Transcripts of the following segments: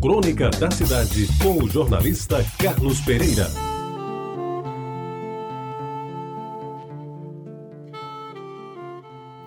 Crônica da Cidade, com o jornalista Carlos Pereira.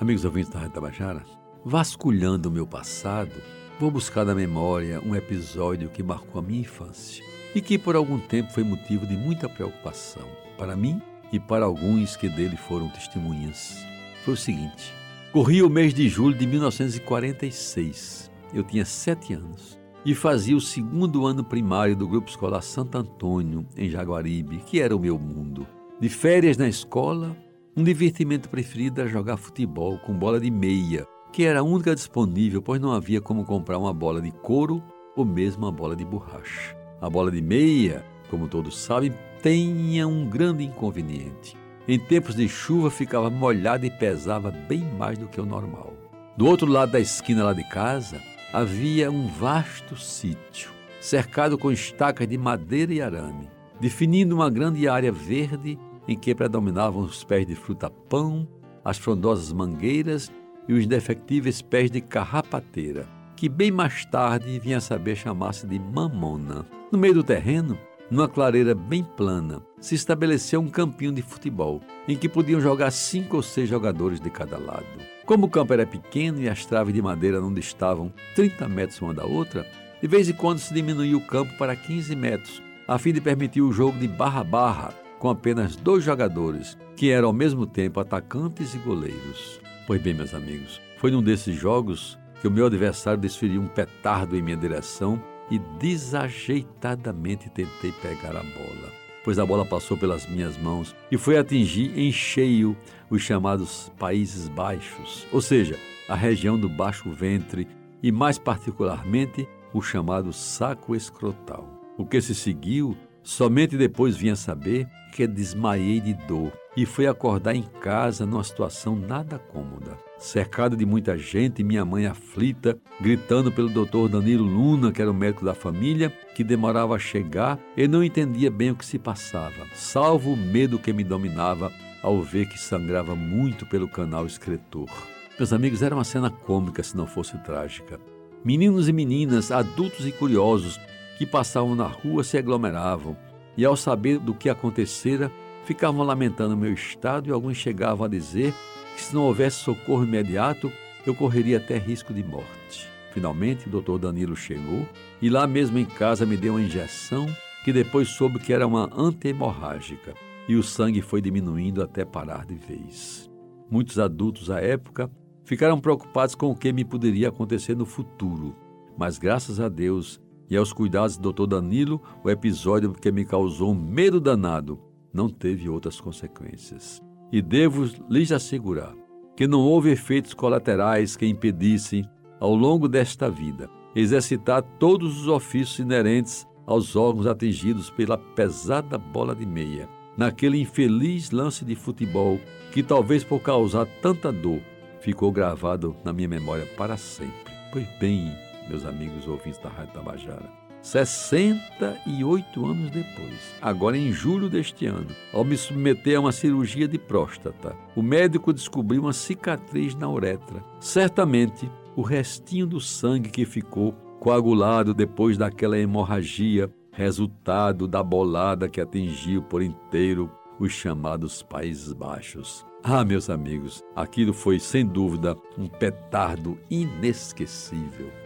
Amigos ouvintes da Rádio Tabajara, vasculhando o meu passado, vou buscar na memória um episódio que marcou a minha infância e que por algum tempo foi motivo de muita preocupação para mim e para alguns que dele foram testemunhas. Foi o seguinte: corria o mês de julho de 1946. Eu tinha sete anos e fazia o segundo ano primário do Grupo Escolar Santo Antônio, em Jaguaribe, que era o meu mundo. De férias na escola, um divertimento preferido era jogar futebol com bola de meia, que era a única disponível, pois não havia como comprar uma bola de couro ou mesmo uma bola de borracha. A bola de meia, como todos sabem, tinha um grande inconveniente. Em tempos de chuva ficava molhada e pesava bem mais do que o normal. Do outro lado da esquina lá de casa, havia um vasto sítio, cercado com estacas de madeira e arame, definindo uma grande área verde em que predominavam os pés de fruta-pão, as frondosas mangueiras e os indefectíveis pés de carrapateira, que bem mais tarde vinha a saber chamar-se de mamona. No meio do terreno, numa clareira bem plana, se estabeleceu um campinho de futebol, em que podiam jogar cinco ou seis jogadores de cada lado. Como o campo era pequeno e as traves de madeira não distavam 30 metros uma da outra, de vez em quando se diminuía o campo para 15 metros, a fim de permitir o jogo de barra-barra, com apenas dois jogadores, que eram ao mesmo tempo atacantes e goleiros. Pois bem, meus amigos, foi num desses jogos que o meu adversário desferiu um petardo em minha direção e desajeitadamente tentei pegar a bola, pois a bola passou pelas minhas mãos e foi atingir em cheio os chamados Países Baixos, ou seja, a região do baixo ventre e, mais particularmente, o chamado saco escrotal. O que se seguiu, somente depois vinha saber que desmaiei de dor e fui acordar em casa numa situação nada cômoda. Cercado de muita gente, minha mãe aflita, gritando pelo doutor Danilo Luna, que era o médico da família, que demorava a chegar e não entendia bem o que se passava, salvo o medo que me dominava ao ver que sangrava muito pelo canal excretor. Meus amigos, era uma cena cômica se não fosse trágica. Meninos e meninas, adultos e curiosos, que passavam na rua se aglomeravam e, ao saber do que acontecera, ficavam lamentando o meu estado e alguns chegavam a dizer que se não houvesse socorro imediato, eu correria até risco de morte. Finalmente, o doutor Danilo chegou e lá mesmo em casa me deu uma injeção que depois soube que era uma antihemorrágica e o sangue foi diminuindo até parar de vez. Muitos adultos à época ficaram preocupados com o que me poderia acontecer no futuro, mas graças a Deus e aos cuidados do Dr. Danilo, o episódio que me causou um medo danado não teve outras consequências. E devo lhes assegurar que não houve efeitos colaterais que impedissem, ao longo desta vida, exercitar todos os ofícios inerentes aos órgãos atingidos pela pesada bola de meia, naquele infeliz lance de futebol que, talvez por causar tanta dor, ficou gravado na minha memória para sempre. Pois bem, meus amigos ouvintes da Rádio Tabajara, 68 anos depois, agora em julho deste ano, ao me submeter a uma cirurgia de próstata, o médico descobriu uma cicatriz na uretra. Certamente, o restinho do sangue que ficou coagulado depois daquela hemorragia, resultado da bolada que atingiu por inteiro os chamados Países Baixos. Ah, meus amigos, aquilo foi sem dúvida um petardo inesquecível.